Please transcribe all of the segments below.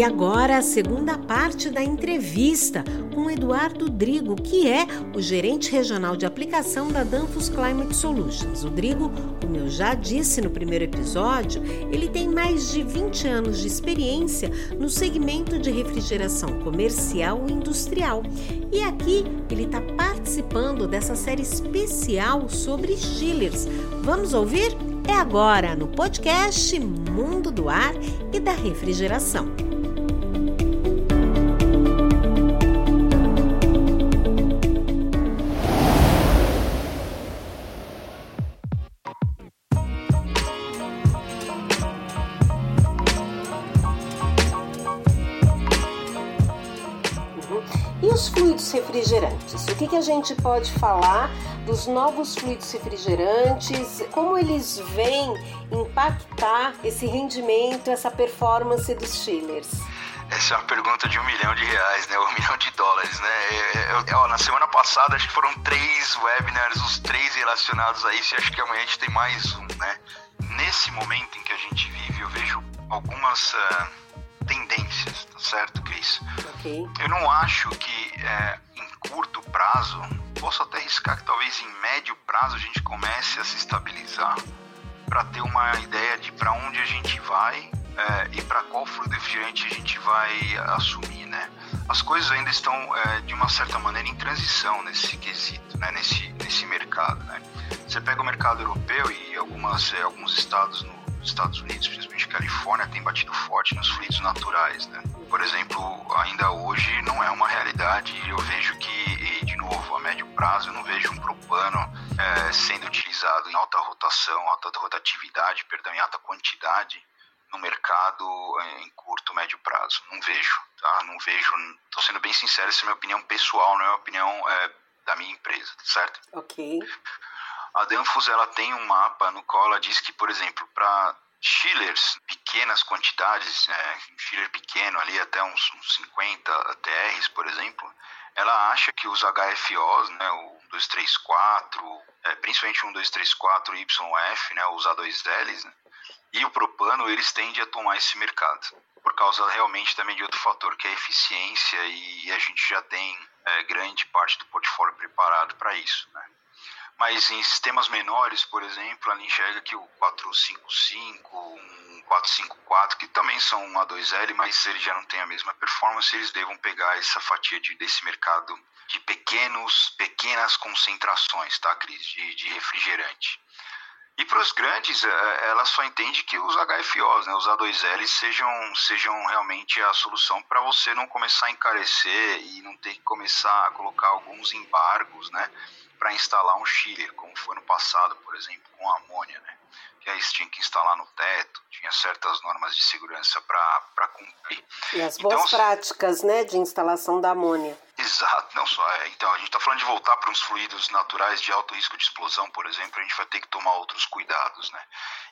E agora a segunda parte da entrevista com Eduardo Drigo, que é o gerente regional de aplicação da Danfoss Climate Solutions. O Drigo, como eu já disse no primeiro episódio, ele tem mais de 20 anos de experiência no segmento de refrigeração comercial e industrial. E aqui ele está participando dessa série especial sobre chillers. Vamos ouvir? É agora no podcast Mundo do Ar e da Refrigeração. Refrigerantes. O que, que a gente pode falar dos novos fluidos refrigerantes? Como eles vêm impactar esse rendimento, essa performance dos chillers? Essa é uma pergunta de um milhão de reais, né? Um milhão de dólares, né? É, é, é, ó, na semana passada acho que foram três webinars, os três relacionados a isso, e acho que amanhã a gente tem mais um, né? Nesse momento em que a gente vive, eu vejo algumas uh, tendências, certo, Cris? Okay. Eu não acho que é, curto prazo, posso até arriscar que talvez em médio prazo a gente comece a se estabilizar para ter uma ideia de para onde a gente vai é, e para qual fluido refrigerante a gente vai assumir, né? As coisas ainda estão é, de uma certa maneira em transição nesse quesito, né? Nesse nesse mercado, né? Você pega o mercado europeu e algumas é, alguns estados nos Estados Unidos, principalmente Califórnia, tem batido forte nos fluidos naturais, né? por exemplo, ainda hoje não é uma realidade. Eu vejo que, de novo, a médio prazo, eu não vejo um propano é, sendo utilizado em alta rotação, alta rotatividade, perdão, em alta quantidade no mercado é, em curto, médio prazo. Não vejo, tá? Não vejo. Estou sendo bem sincero, essa é minha opinião pessoal, não é a opinião é, da minha empresa, certo? Ok. A Danfoss ela tem um mapa no qual ela diz que, por exemplo, para chillers, pequenas quantidades, é, chiller pequeno ali até uns, uns 50 TRs, por exemplo, ela acha que os HFOs, né, o 234, é, principalmente o 1234 YF, né, os A2Ls, né, e o propano, eles tendem a tomar esse mercado, por causa realmente também de outro fator, que é a eficiência, e a gente já tem é, grande parte do portfólio preparado para isso. Né. Mas em sistemas menores, por exemplo, ela enxerga que o 455, um 454, que também são um A2L, mas eles já não têm a mesma performance, eles devam pegar essa fatia de, desse mercado de pequenos, pequenas concentrações, tá, Cris, de, de refrigerante. E para os grandes, é, ela só entende que os HFOs, né, os A2L, sejam, sejam realmente a solução para você não começar a encarecer e não ter que começar a colocar alguns embargos, né? Para instalar um chiller, como foi no passado, por exemplo, com amônia, né? Que aí você tinha que instalar no teto, tinha certas normas de segurança para cumprir. E as boas então, práticas, né, de instalação da amônia. Exato, não só. É, então, a gente está falando de voltar para uns fluidos naturais de alto risco de explosão, por exemplo, a gente vai ter que tomar outros cuidados, né?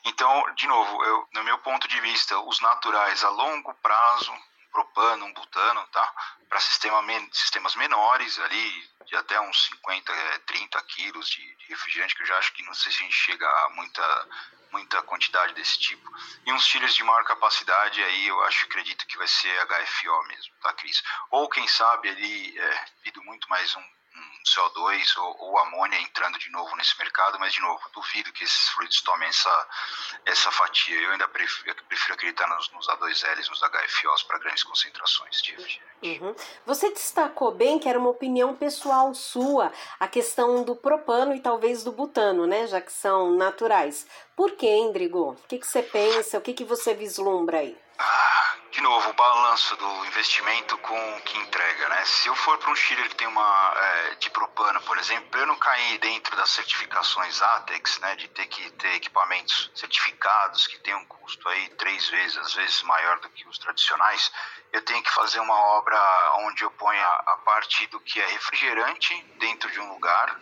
Então, de novo, eu, no meu ponto de vista, os naturais a longo prazo, propano, um butano, tá? Para sistema, sistemas menores ali, de até uns 50, 30 é, quilos de, de, refrigerante, que eu já acho que não sei se a gente chega a muita, muita quantidade desse tipo. E uns chillers de maior capacidade, aí eu acho, acredito que vai ser HFO mesmo, tá, Cris? Ou quem sabe ali, é, devido muito mais um CO2 ou, ou, amônia entrando de novo nesse mercado, mas de novo, duvido que esses fluidos tomem essa, essa fatia. Eu ainda prefiro, prefiro acreditar nos, nos A2Ls, nos HFOs para grandes concentrações de Uhum. Você destacou bem que era uma opinião pessoal sua a questão do propano e talvez do butano, né? Já que são naturais. Por que, Endrigo? O que, que você pensa? O que, que você vislumbra aí? De novo, o balanço do investimento com o que entrega, né? Se eu for para um Chile que tem uma é, de propano, por exemplo, eu não cair dentro das certificações ATEX, né? De ter que ter equipamentos certificados que tem um custo aí três vezes, às vezes maior do que os tradicionais, eu tenho que fazer uma obra onde eu ponha a parte do que é refrigerante dentro de um lugar,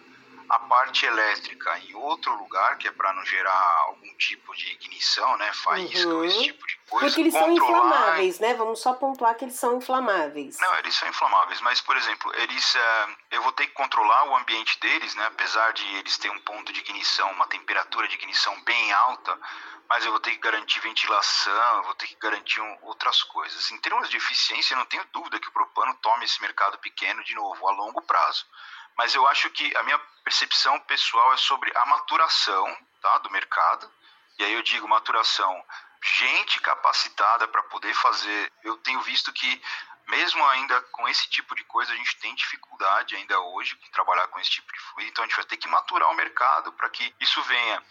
a parte elétrica em outro lugar, que é para não gerar algum tipo de ignição, né, faísca uhum. esse tipo de coisa. Porque eles são inflamáveis, né? Vamos só pontuar que eles são inflamáveis. Não, eles são inflamáveis, mas, por exemplo, eles, uh, eu vou ter que controlar o ambiente deles, né? Apesar de eles terem um ponto de ignição, uma temperatura de ignição bem alta, mas eu vou ter que garantir ventilação, eu vou ter que garantir um, outras coisas. Em termos de eficiência, eu não tenho dúvida que o propano tome esse mercado pequeno de novo, a longo prazo. Mas eu acho que a minha percepção pessoal é sobre a maturação tá, do mercado. E aí eu digo maturação, gente capacitada para poder fazer. Eu tenho visto que mesmo ainda com esse tipo de coisa, a gente tem dificuldade ainda hoje de trabalhar com esse tipo de fluido, então a gente vai ter que maturar o mercado para que isso venha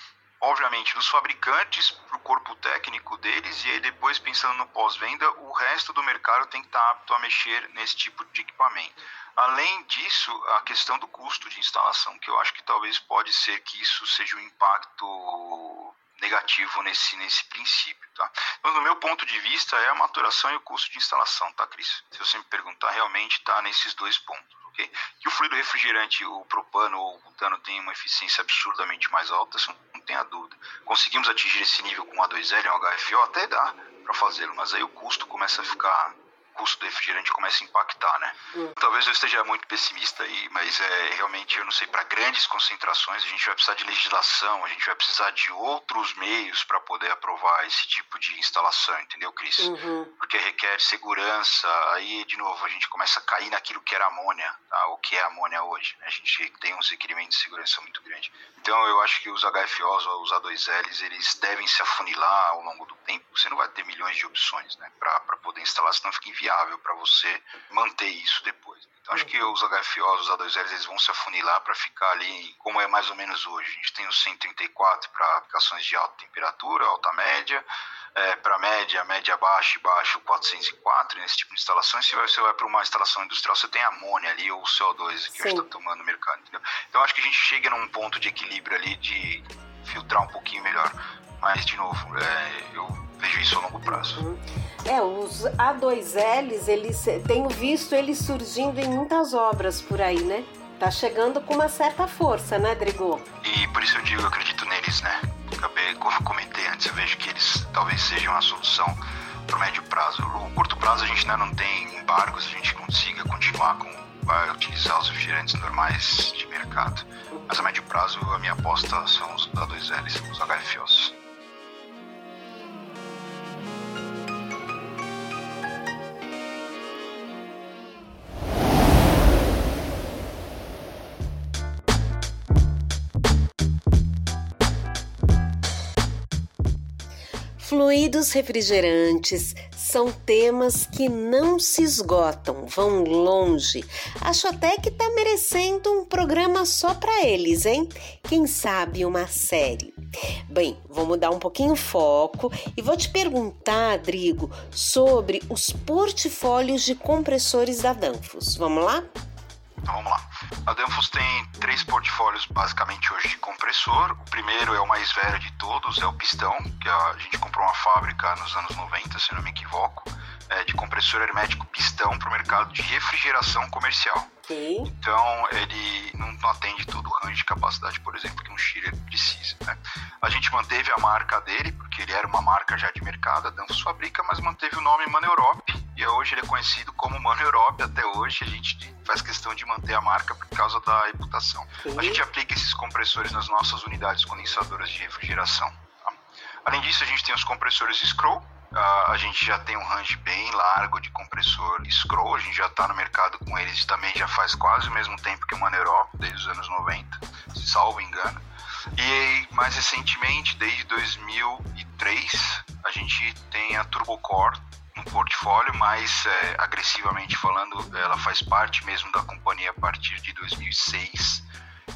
obviamente, dos fabricantes para o corpo técnico deles e aí depois, pensando no pós-venda, o resto do mercado tem que estar apto a mexer nesse tipo de equipamento. Além disso, a questão do custo de instalação, que eu acho que talvez pode ser que isso seja um impacto negativo nesse, nesse princípio, tá? Então, no meu ponto de vista, é a maturação e o custo de instalação, tá, Cris? Se você me perguntar, realmente está nesses dois pontos. Okay? Que o fluido refrigerante, o propano ou o butano, tem uma eficiência absurdamente mais alta, isso não tenha dúvida. Conseguimos atingir esse nível com A2L e um HFO, até dá para fazê-lo, mas aí o custo começa a ficar custo do refrigerante começa a impactar, né? Hum. Talvez eu esteja muito pessimista aí, mas é realmente eu não sei para grandes concentrações a gente vai precisar de legislação, a gente vai precisar de outros meios para poder aprovar esse tipo de instalação, entendeu, Cris? Uhum. Porque requer segurança. Aí de novo a gente começa a cair naquilo que era amônia, tá? o que é amônia hoje. Né? A gente tem uns requerimentos de segurança muito grande. Então eu acho que os HFOs ou os A2Ls eles devem se afunilar ao longo do tempo. Você não vai ter milhões de opções, né, para poder instalar, senão fica inviável viável para você manter isso depois. Então acho que os HFOs, os A2Ls, eles vão se afunilar para ficar ali como é mais ou menos hoje. A gente tem os 134 para aplicações de alta temperatura, alta média, é, para média, média baixa e baixo 404 nesse tipo de instalação. Se você vai para uma instalação industrial, você tem amônia ali ou CO2 que está tomando no mercado. Entendeu? Então acho que a gente chega num ponto de equilíbrio ali de filtrar um pouquinho melhor. Mas, de novo, é, eu vejo isso a longo prazo. É, os A2Ls, eles tenho visto eles surgindo em muitas obras por aí, né? Tá chegando com uma certa força, né, Drigo? E por isso eu digo, eu acredito neles, né? Acabei, como eu comentei antes, eu vejo que eles talvez sejam a solução para o médio prazo. O curto prazo a gente ainda não tem embargos, a gente consiga continuar com vai utilizar os refrigerantes normais de mercado. Mas a médio prazo a minha aposta são os A2Ls, os HFOs. Fluidos refrigerantes são temas que não se esgotam, vão longe. Acho até que tá merecendo um programa só para eles, hein? Quem sabe uma série. Bem, vou mudar um pouquinho o foco e vou te perguntar, Drigo, sobre os portfólios de compressores da Danfoss. Vamos lá? Então vamos lá. A Danfoss tem três portfólios basicamente hoje de compressor. O primeiro é o mais velho de todos, é o pistão, que a gente comprou uma fábrica nos anos 90, se não me equivoco, é de compressor hermético pistão para o mercado de refrigeração comercial. Okay. Então ele não, atende todo o range de capacidade, por exemplo, que um chiller precisa. Né? A gente manteve a marca dele, porque ele era uma marca já de mercado, a Danfoss fabrica, mas manteve o nome Mano Europe, e hoje ele é conhecido como Mano Europe. Até hoje a gente faz questão de manter a marca por causa da reputação. A gente aplica esses compressores nas nossas unidades condensadoras de refrigeração. Tá? Além disso, a gente tem os compressores Scroll, Uh, a gente já tem um range bem largo de compressor Scroll, a gente já está no mercado com eles também já faz quase o mesmo tempo que o Mano Europe, desde os anos 90, se salvo engano. E mais recentemente, desde 2003, a gente tem a Turbocore no portfólio, mas é, agressivamente falando, ela faz parte mesmo da companhia a partir de 2006.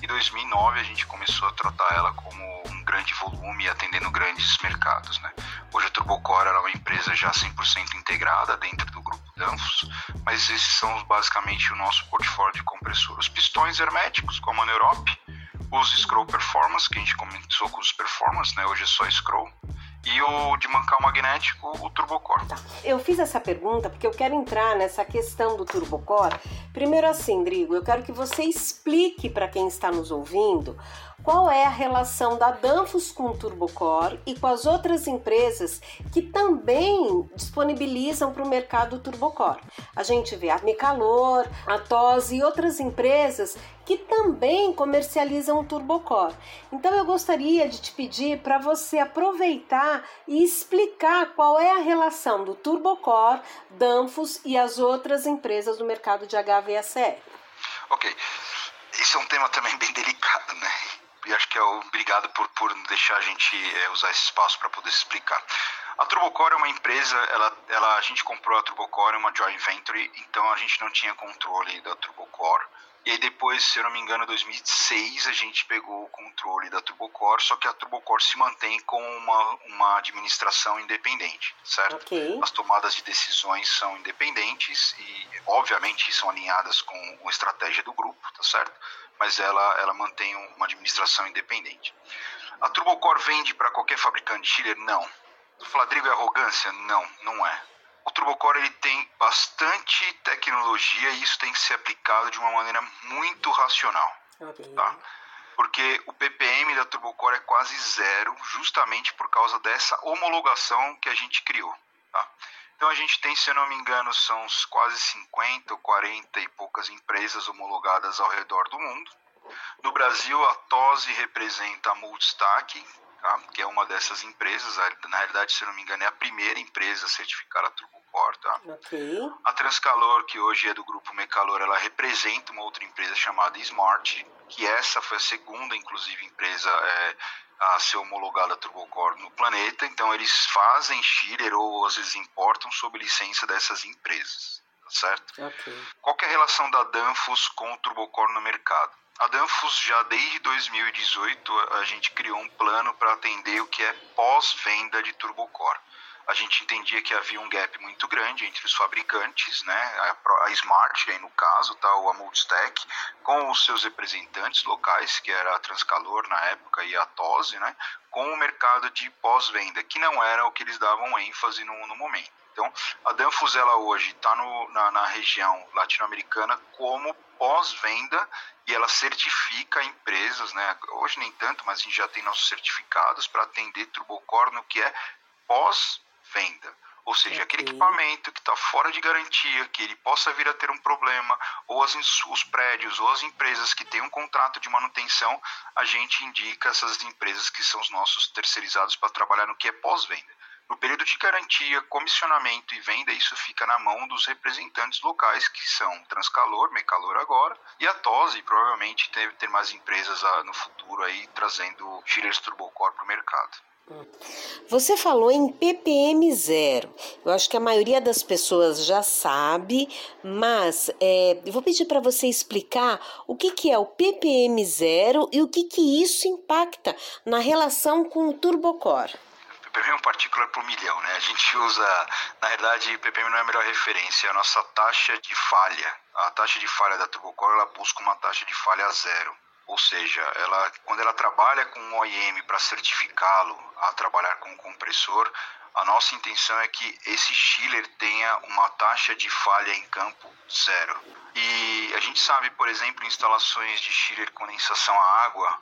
E 2009 a gente começou a tratar ela como um grande volume atendendo grandes mercados, né? Hoje a Turbocore é uma empresa já 100% integrada dentro do grupo Danfoss, mas esses são basicamente o nosso portfólio de compressor. Os pistões herméticos, como a Europe, os Scroll Performance, que a gente começou com os Performance, né? Hoje é só Scroll. E o de mancal magnético, o turbocore. Tá. Eu fiz essa pergunta porque eu quero entrar nessa questão do turbocore. Primeiro assim, Drigo, eu quero que você explique para quem está nos ouvindo qual é a relação da Danfoss com o Turbocore e com as outras empresas que também disponibilizam para o mercado Turbocore. A gente vê a Micalor, a TOS e outras empresas que também comercializam o Turbocore. Então eu gostaria de te pedir para você aproveitar e explicar qual é a relação do Turbocore, Danfoss e as outras empresas do mercado de HVACR. Ok. Isso é um tema também bem delicado, né? e acho que é obrigado por, por deixar a gente é, usar esse espaço para poder explicar. A Turbocore é uma empresa, ela, ela, a gente comprou a Turbocore, uma joint venture, então a gente não tinha controle da Turbocore. E aí depois, se eu não me engano, em 2006 a gente pegou o controle da Turbocore, só que a Turbocore se mantém com uma, uma administração independente, certo? Okay. As tomadas de decisões são independentes e, obviamente, são alinhadas com a estratégia do grupo, tá certo? mas ela, ela mantém uma administração independente. A Turbocore vende para qualquer fabricante de chiller? Não. O Fladrigo é arrogância? Não, não é. Turbocore ele tem bastante tecnologia e isso tem que ser aplicado de uma maneira muito racional. Okay. Tá? Porque o ppm da Turbocore é quase zero, justamente por causa dessa homologação que a gente criou. Tá? Então a gente tem, se eu não me engano, são quase 50 ou 40 e poucas empresas homologadas ao redor do mundo. No Brasil, a TOSE representa a Multistack? Que é uma dessas empresas. Na realidade, se eu não me engano, é a primeira empresa a certificar a Turbocore. Tá? Okay. A Transcalor, que hoje é do grupo Mecalor, ela representa uma outra empresa chamada Smart, que essa foi a segunda, inclusive, empresa é, a ser homologada a Turbocore no planeta, então eles fazem chiller ou às vezes importam sob licença dessas empresas, tá certo? Okay. Qual é a relação da Danfoss com o Turbocore no mercado? A Danfoss já desde 2018 a gente criou um plano para atender o que é pós-venda de Turbocore a gente entendia que havia um gap muito grande entre os fabricantes, né, a, a Smart, aí no caso, tá, o Amultstec, com os seus representantes locais, que era a Transcalor na época e a Tose, né, com o mercado de pós-venda, que não era o que eles davam ênfase no, no momento. Então, a Danfoss, ela hoje está na, na região latino-americana como pós-venda e ela certifica empresas, né? Hoje nem tanto, mas a gente já tem nossos certificados para atender Turbocore no que é pós venda. Ou seja, aquele equipamento que está fora de garantia, que ele possa vir a ter um problema, ou as, os prédios ou as empresas que têm um contrato de manutenção, a gente indica essas empresas que são os nossos terceirizados para trabalhar no que é pós-venda. No período de garantia, comissionamento e venda, isso fica na mão dos representantes locais, que são Transcalor, Mecalor agora, e a TOSE, provavelmente deve ter mais empresas no futuro aí trazendo chillers turbocore para o mercado. Você falou em ppm zero. Eu acho que a maioria das pessoas já sabe, mas é, vou pedir para você explicar o que, que é o ppm zero e o que, que isso impacta na relação com o turbocore. Partícula por milhão, né? A gente usa, na verdade, ppm não é a melhor referência, é a nossa taxa de falha. A taxa de falha da turbocore, ela busca uma taxa de falha zero. Ou seja, ela, quando ela trabalha com um OEM para certificá-lo a trabalhar com o compressor, a nossa intenção é que esse chiller tenha uma taxa de falha em campo zero. E a gente sabe, por exemplo, instalações de chiller condensação a água,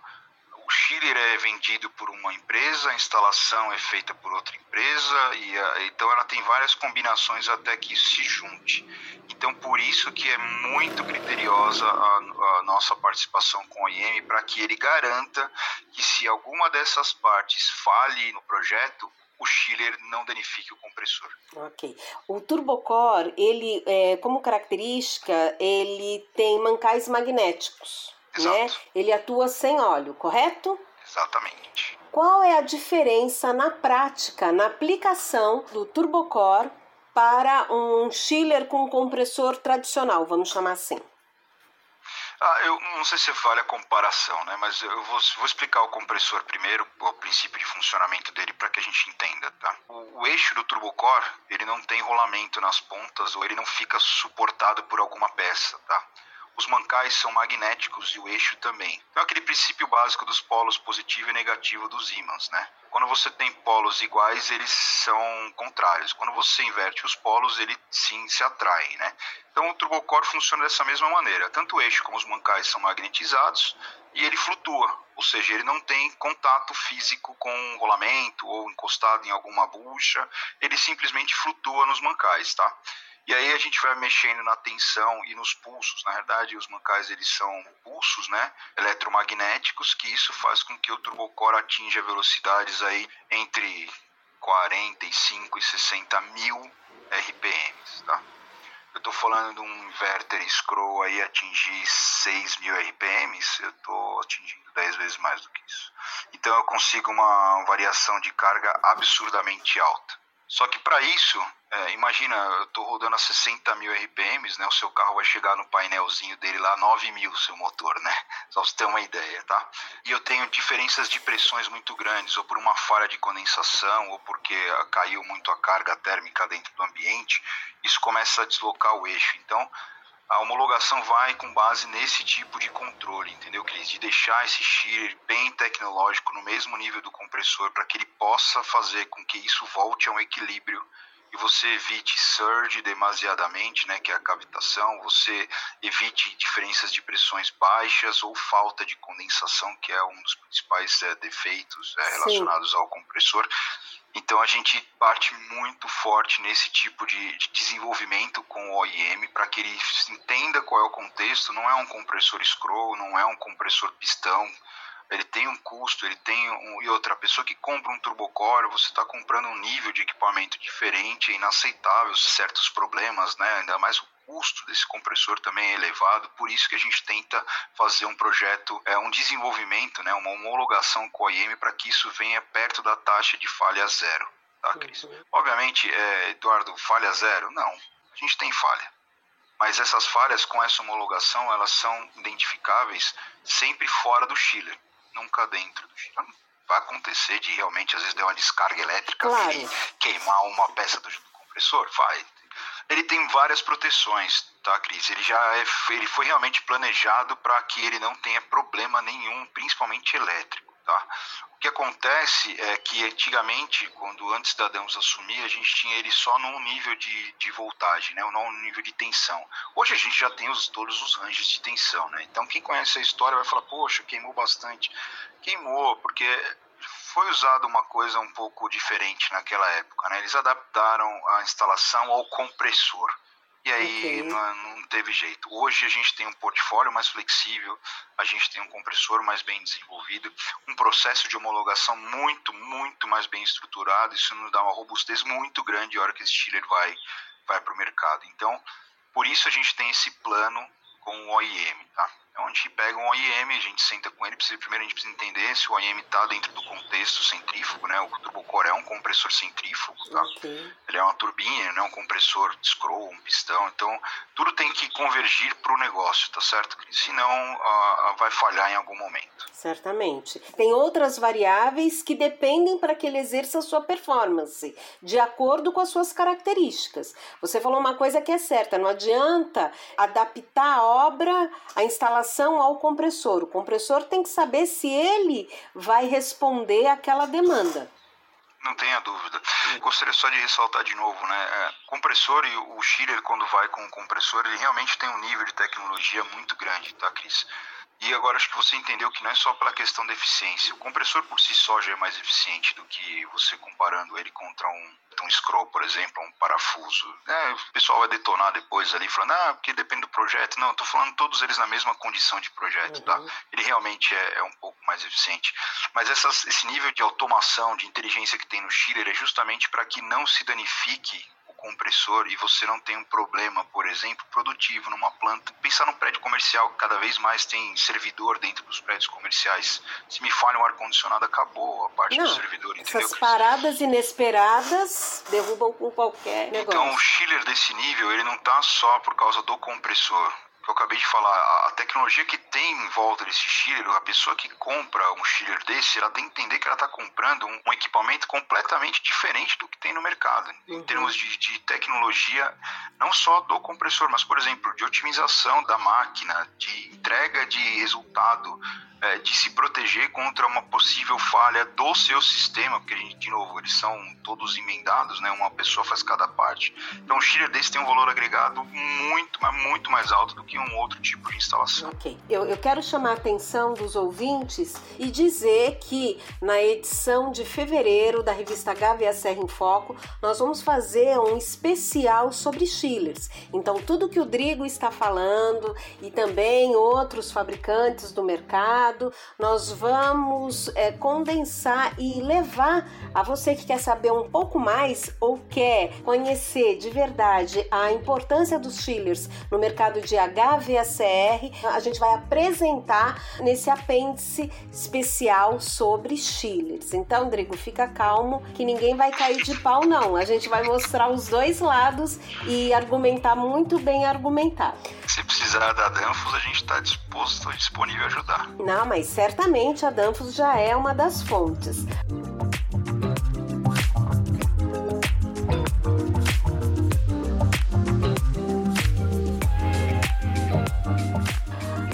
o chiller é vendido por uma empresa, a instalação é feita por outra empresa, e a, então ela tem várias combinações até que isso se junte. Então, por isso que é muito criteriosa a, a nossa participação com o IEM, para que ele garanta que se alguma dessas partes fale no projeto, o chiller não danifique o compressor. Ok. O turbocore, ele, é, como característica, ele tem mancais magnéticos. Exato. Né? Ele atua sem óleo, correto? Exatamente. Qual é a diferença na prática, na aplicação do turbocore para um chiller com compressor tradicional, vamos chamar assim? Ah, eu não sei se vale a comparação, né? Mas eu vou, vou explicar o compressor primeiro, o princípio de funcionamento dele para que a gente entenda, tá? O, o, eixo do turbocore, ele não tem rolamento nas pontas ou ele não fica suportado por alguma peça, tá? Os mancais são magnéticos e o eixo também. Então, aquele princípio básico dos polos positivo e negativo dos ímãs, né? Quando você tem polos iguais, eles são contrários. Quando você inverte os polos, ele sim se atrai, né? Então, o turbocore funciona dessa mesma maneira. Tanto o eixo como os mancais são magnetizados e ele flutua, ou seja, ele não tem contato físico com um rolamento ou encostado em alguma bucha, ele simplesmente flutua nos mancais, tá? E aí a gente vai mexendo na tensão e nos pulsos. Na verdade, os mancais eles são pulsos, né, eletromagnéticos, que isso faz com que o turbocore atinja velocidades aí entre 45 e 60 mil RPMs, tá? Eu estou falando de um inverter scroll aí atingir 6 mil RPMs, eu estou atingindo 10 vezes mais do que isso. Então eu consigo uma variação de carga absurdamente alta. Só que para isso, é, imagina, eu estou rodando a 60 mil RPMs, né? O seu carro vai chegar no painelzinho dele lá 9 mil, seu motor, né? Só pra você ter uma ideia, tá? E eu tenho diferenças de pressões muito grandes, ou por uma falha de condensação, ou porque caiu muito a carga térmica dentro do ambiente, isso começa a deslocar o eixo. Então, a homologação vai com base nesse tipo de controle, entendeu, Cris? De deixar esse shear bem tecnológico no mesmo nível do compressor para que ele possa fazer com que isso volte a um equilíbrio e você evite surge demasiadamente, né, que é a cavitação, você evite diferenças de pressões baixas ou falta de condensação, que é um dos principais é, defeitos é, relacionados Sim. ao compressor. Então a gente parte muito forte nesse tipo de, de desenvolvimento com o OEM para que ele entenda qual é o contexto. Não é um compressor scroll, não é um compressor pistão. Ele tem um custo, ele tem um, e outra pessoa que compra um turbocore, você está comprando um nível de equipamento diferente, inaceitável certos problemas, né? Ainda mais custo desse compressor também é elevado, por isso que a gente tenta fazer um projeto, é, um desenvolvimento, né, uma homologação com a IEM para que isso venha perto da taxa de falha zero, tá, Cris? Uhum. Obviamente, é, Eduardo, falha zero? Não, a gente tem falha. Mas essas falhas com essa homologação, elas são identificáveis sempre fora do chiller, nunca dentro do chiller. Vai acontecer de realmente, às vezes, der uma descarga elétrica claro. e queimar uma peça do compressor? Vai, ele tem várias proteções, tá, Cris? Ele já é, ele foi realmente planejado para que ele não tenha problema nenhum, principalmente elétrico, tá? O que acontece é que antigamente, quando antes da Damos assumir, a gente tinha ele só num nível de, de voltagem, né? Não no nível de tensão. Hoje a gente já tem os, todos os ranges de tensão, né? Então quem conhece a história vai falar, poxa, queimou bastante. Queimou, porque foi usada uma coisa um pouco diferente naquela época. Né? Eles adaptaram a instalação ao compressor. E aí okay. não, não, teve jeito. Hoje a gente tem um portfólio mais flexível, a gente tem um compressor mais bem desenvolvido, um processo de homologação muito, muito mais bem estruturado. Isso nos dá uma robustez muito grande a hora que esse chiller vai, vai para o mercado. Então, por isso a gente tem esse plano com o OIM, tá? É onde a gente pega um OIM, a gente senta com ele, precisa, primeiro a gente precisa entender se o OIM está dentro do contexto centrífugo, né? O turbocore é um compressor centrífugo, tá? Okay. Ele é uma turbina, não é um compressor de scroll, um pistão, então tudo tem que convergir para o negócio, tá certo? Senão uh, vai falhar em algum momento. Certamente. Tem outras variáveis que dependem para que ele exerça a sua performance, de acordo com as suas características. Você falou uma coisa que é certa, não adianta adaptar a obra, a instalação relação ao compressor. O compressor tem que saber se ele vai responder àquela demanda. Não tenha dúvida. Gostaria só de ressaltar de novo, né? É, compressor e o chiller, quando vai com o compressor, ele realmente tem um nível de tecnologia muito grande, tá, Cris? E agora acho que você entendeu que não é só pela questão da eficiência. O compressor por si só já é mais eficiente do que você comparando ele contra um um scroll, por exemplo, um parafuso. É, o pessoal vai detonar depois ali, falando, ah, porque depende do projeto. Não, tô falando todos eles na mesma condição de projeto, tá? uhum. tá? Ele realmente é, é, um pouco mais eficiente. Mas essas, esse nível de automação, de inteligência que tem no Schiller é justamente para que não se danifique compressor e você não tem um problema, por exemplo, produtivo numa planta. Pensar num prédio comercial, cada vez mais tem servidor dentro dos prédios comerciais. Se me falha um ar-condicionado, acabou a parte não, do servidor, entendeu? Essas paradas inesperadas derrubam com qualquer negócio. Então, o chiller desse nível, ele não está só por causa do compressor que eu acabei de falar, a tecnologia que tem em volta desse chiller, a pessoa que compra um chiller desse, ela tem que entender que ela está comprando um, um, equipamento completamente diferente do que tem no mercado, uhum. em termos de, de tecnologia, não só do compressor, mas, por exemplo, de otimização da máquina, de entrega de resultado, é, de se proteger contra uma possível falha do seu sistema, porque, gente, de novo, eles são todos emendados, né? uma pessoa faz cada parte. Então, um chiller desse tem um valor agregado muito, mas muito mais alto do que um outro tipo de instalação. Ok. Eu, eu quero chamar a atenção dos ouvintes e dizer que na edição de fevereiro da revista Serra em Foco, nós vamos fazer um especial sobre chillers. Então, tudo que o Drigo está falando e também outros fabricantes do mercado nós vamos é, condensar e levar a você que quer saber um pouco mais ou quer conhecer de verdade a importância dos chillers no mercado de HVACR, a gente vai apresentar nesse apêndice especial sobre chillers. Então, Drigo, fica calmo que ninguém vai cair de pau, não. A gente vai mostrar os dois lados e argumentar muito bem argumentado. Se precisar da Danfos, a gente está disposto, disponível a ajudar. Não, mas certamente a Danfos já é uma das fontes.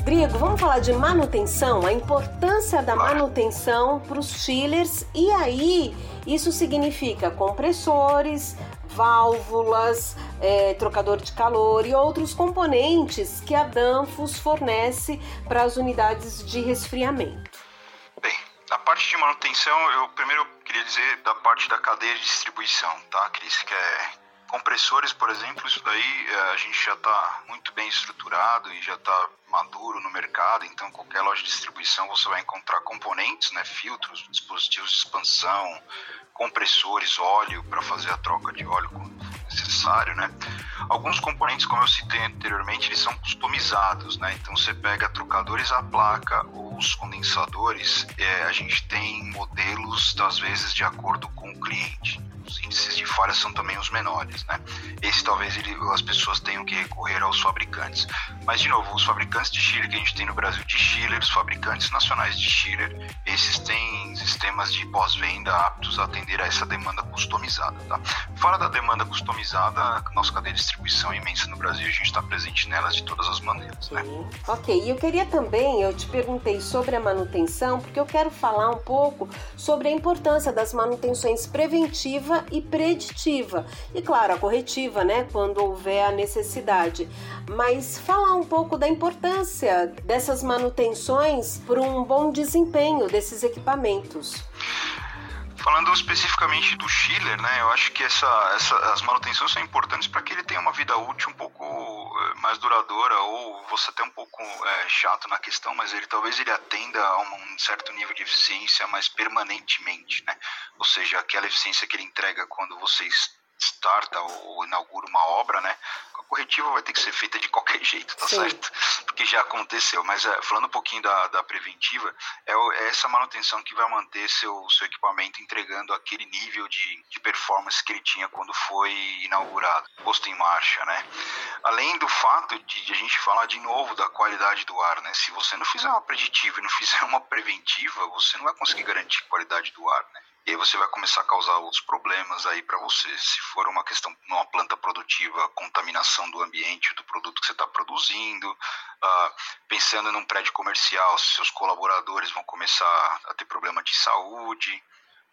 Drigo, vamos falar de manutenção, a importância da manutenção para os chillers e aí isso significa compressores, válvulas, é, trocador de calor e outros componentes que a Danfoss fornece para as unidades de resfriamento. Bem, na parte de manutenção, eu primeiro queria dizer da parte da cadeia de distribuição, tá, Cris? Que é compressores, por exemplo, isso daí é, a gente já está muito bem estruturado e já está maduro no mercado, então qualquer loja de distribuição você vai encontrar componentes, né, filtros, dispositivos de expansão, compressores, óleo para fazer a troca de óleo quando necessário, né? Alguns componentes, como eu citei anteriormente, eles são customizados, né? Então você pega trocadores à placa ou os condensadores, é, a gente tem modelos às vezes de acordo com o cliente os índices de falha são também os menores, né? Esse talvez ele, as pessoas tenham que recorrer aos fabricantes. Mas, de novo, os fabricantes de chiller que a gente tem no Brasil de chiller, os fabricantes nacionais de chiller, esses têm sistemas de pós-venda aptos a atender a essa demanda customizada, tá? Fora da demanda customizada, nossa cadeia de distribuição é imensa no Brasil, a gente está presente nelas de todas as maneiras, né? Ok, e eu queria também, eu te perguntei sobre a manutenção, porque eu quero falar um pouco sobre a importância das manutenções preventiva e preditiva. E claro, a corretiva, né, quando houver a necessidade. Mas falar um pouco da importância dessas manutenções para um bom desempenho desses equipamentos. Falando especificamente do chiller, né, eu acho que essa, essa, as manutenções são importantes para que ele tenha uma vida útil um pouco eh, mais duradoura ou você até um pouco é, chato na questão, mas ele talvez ele atenda a um certo nível de eficiência mais permanentemente, né? Ou seja, aquela eficiência que ele entrega quando você starta ou inaugura uma obra, né? corretiva vai ter que ser feita de qualquer jeito, tá Sim. certo? Porque já aconteceu. Mas é, falando um pouquinho da, da preventiva, é, é, essa manutenção que vai manter seu, seu equipamento entregando aquele nível de, de performance que ele tinha quando foi inaugurado, posto em marcha, né? Além do fato de, de a gente falar de novo da qualidade do ar, né? Se você não fizer uma preditiva e não fizer uma preventiva, você não vai conseguir garantir qualidade do ar, né? E aí você vai começar a causar outros problemas aí para você. Se for uma questão numa planta produtiva, contaminação do ambiente, do produto que você está produzindo, uh, pensando num prédio comercial, seus colaboradores vão começar a ter problema de saúde.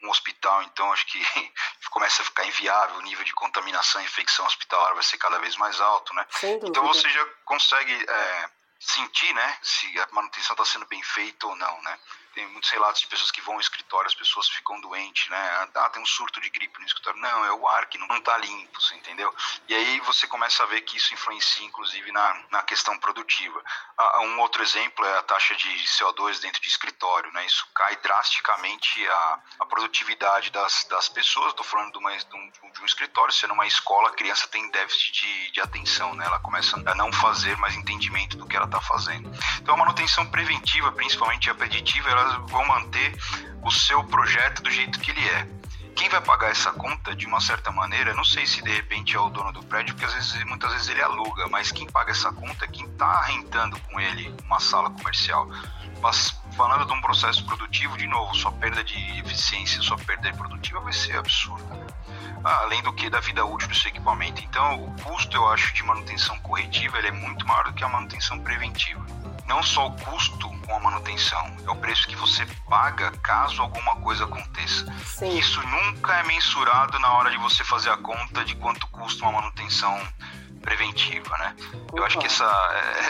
Um hospital, então, acho que começa a ficar inviável, o nível de contaminação e infecção hospitalar vai ser cada vez mais alto, né? Então você já consegue é, sentir, né, se a manutenção está sendo bem feita ou não, né? Tem muitos relatos de pessoas que vão ao escritório, as pessoas ficam doentes, né? Ah, tem um surto de gripe no escritório. Não, é o ar que não está limpo, você entendeu? E aí você começa a ver que isso influencia, inclusive, na, na questão produtiva. Ah, um outro exemplo é a taxa de CO2 dentro de escritório, né? Isso cai drasticamente a, a produtividade das, das pessoas. Estou falando de, uma, de, um, de um escritório, sendo uma escola, a criança tem déficit de, de atenção, né? Ela começa a não fazer mais entendimento do que ela está fazendo. Então, a manutenção preventiva, principalmente a preditiva, ela vão manter o seu projeto do jeito que ele é quem vai pagar essa conta, de uma certa maneira, não sei se de repente é o dono do prédio, porque às vezes, muitas vezes ele aluga, mas quem paga essa conta é quem está rentando com ele uma sala comercial. Mas falando de um processo produtivo, de novo, sua perda de eficiência, sua perda produtiva vai ser absurda. Né? além do que da vida útil do seu equipamento. Então, o custo, eu acho, de manutenção corretiva ele é muito maior do que a manutenção preventiva. Não só o custo com a manutenção, é o preço que você paga caso alguma coisa aconteça. Sim. Isso nunca é mensurado na hora de você fazer a conta de quanto custa uma manutenção preventiva, né? Eu acho que essa,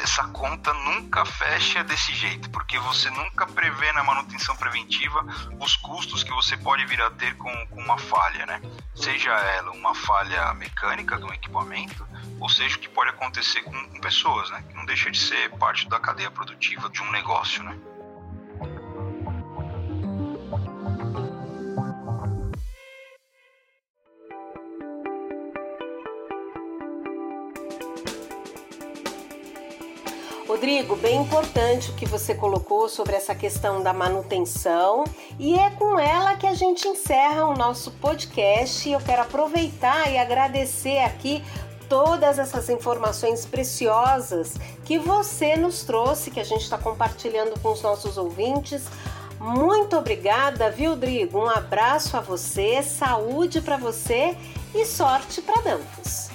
essa conta nunca fecha desse jeito, porque você nunca prevê na manutenção preventiva os custos que você pode vir a ter com, com uma falha, né? Seja ela uma falha mecânica de um equipamento, ou seja, o que pode acontecer com, com pessoas, né? Que não deixa de ser parte da cadeia produtiva de um negócio, né? Rodrigo, bem importante o que você colocou sobre essa questão da manutenção e é com ela que a gente encerra o nosso podcast. Eu quero aproveitar e agradecer aqui todas essas informações preciosas que você nos trouxe, que a gente está compartilhando com os nossos ouvintes. Muito obrigada, viu, Rodrigo? Um abraço a você, saúde para você e sorte para Danfos.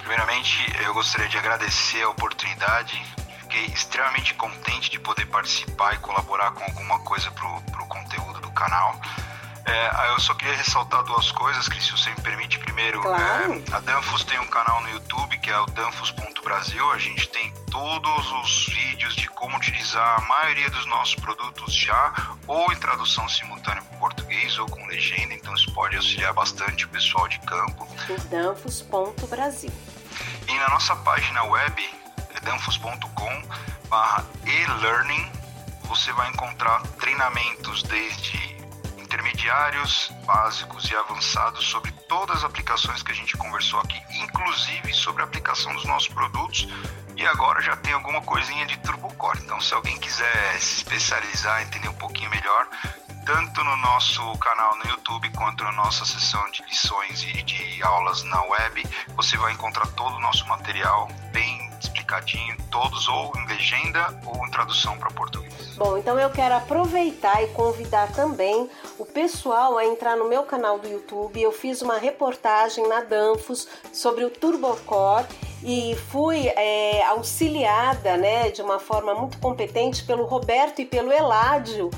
Primeiramente, eu gostaria de agradecer a oportunidade fiquei extremamente contente de poder participar e colaborar com alguma coisa para o conteúdo do canal. É, eu só queria ressaltar duas coisas, Cris, se você me permite. Primeiro, claro. é, a Danfos tem um canal no YouTube que é o danfos.brasil. A gente tem todos os vídeos de como utilizar a maioria dos nossos produtos já, ou em tradução simultânea para português ou com legenda. Então, isso pode auxiliar bastante o pessoal de campo. Danfos.brasil. E na nossa página web, danfos.com e-learning você vai encontrar treinamentos desde intermediários, básicos e avançados sobre todas as aplicações que a gente conversou aqui, inclusive sobre a aplicação dos nossos produtos. E agora já tem alguma coisinha de turbocore. Então, se alguém quiser se especializar, entender um pouquinho melhor, tanto no nosso canal no YouTube quanto na nossa sessão de lições e de aulas na web, você vai encontrar todo o nosso material bem todos ou em legenda ou em tradução para português. Bom, então eu quero aproveitar e convidar também o pessoal a entrar no meu canal do YouTube. Eu fiz uma reportagem na Danfos sobre o Turbocore e fui é, auxiliada né, de uma forma muito competente pelo Roberto e pelo Eládio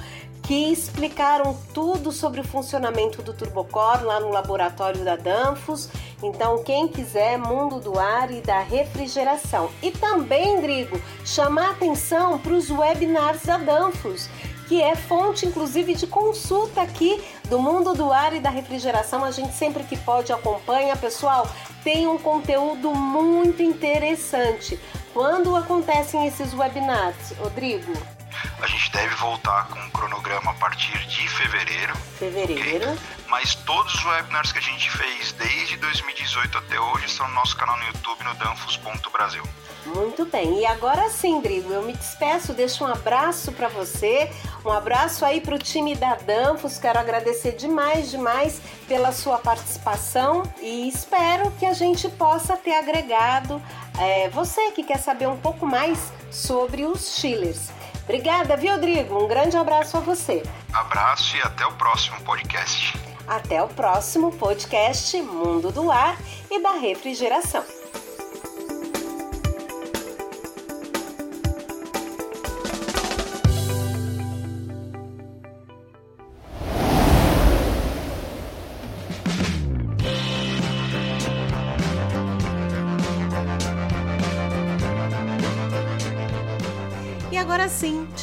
que explicaram tudo sobre o funcionamento do Turbocore lá no laboratório da Danfos. Então, quem quiser, mundo do ar e da refrigeração. E também, Drigo, chamar atenção para os webinars da Danfos, que é fonte, inclusive, de consulta aqui do mundo do ar e da refrigeração. A gente sempre que pode acompanha. Pessoal, tem um conteúdo muito interessante. Quando acontecem esses webinars, Rodrigo? A gente deve voltar com um cronograma a partir de fevereiro. Fevereiro. Okay? Mas todos os webinars que a gente fez desde 2018 até hoje estão no nosso canal no YouTube, no danfos.brasil. Muito bem, e agora sim, Drigo, eu me despeço, deixo um abraço para você, um abraço aí para o time da Danfos, quero agradecer demais, demais pela sua participação e espero que a gente possa ter agregado é, você que quer saber um pouco mais sobre os chillers. Obrigada, viu, Rodrigo? Um grande abraço a você. Abraço e até o próximo podcast. Até o próximo podcast Mundo do Ar e da Refrigeração.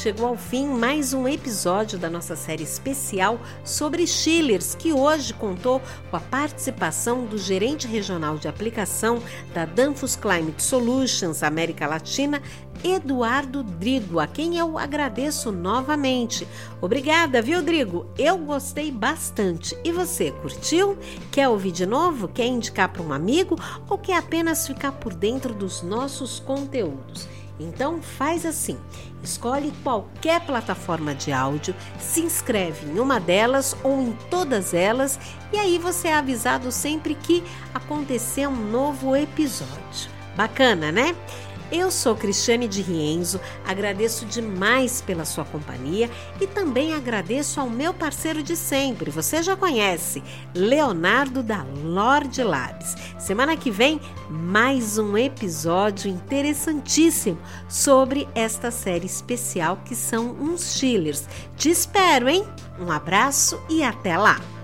Chegou ao fim mais um episódio da nossa série especial sobre chillers, que hoje contou com a participação do gerente regional de aplicação da Danfoss Climate Solutions América Latina, Eduardo Drigo, a quem eu agradeço novamente. Obrigada, viu, Drigo? Eu gostei bastante. E você, curtiu? Quer ouvir de novo? Quer indicar para um amigo? Ou quer apenas ficar por dentro dos nossos conteúdos? Então faz assim: escolhe qualquer plataforma de áudio, se inscreve em uma delas ou em todas elas e aí você é avisado sempre que acontecer um novo episódio. Bacana, né? Eu sou Cristiane de Rienzo, agradeço demais pela sua companhia e também agradeço ao meu parceiro de sempre, você já conhece, Leonardo da Lorde Labs. Semana que vem, mais um episódio interessantíssimo sobre esta série especial que são uns chillers. Te espero, hein? Um abraço e até lá!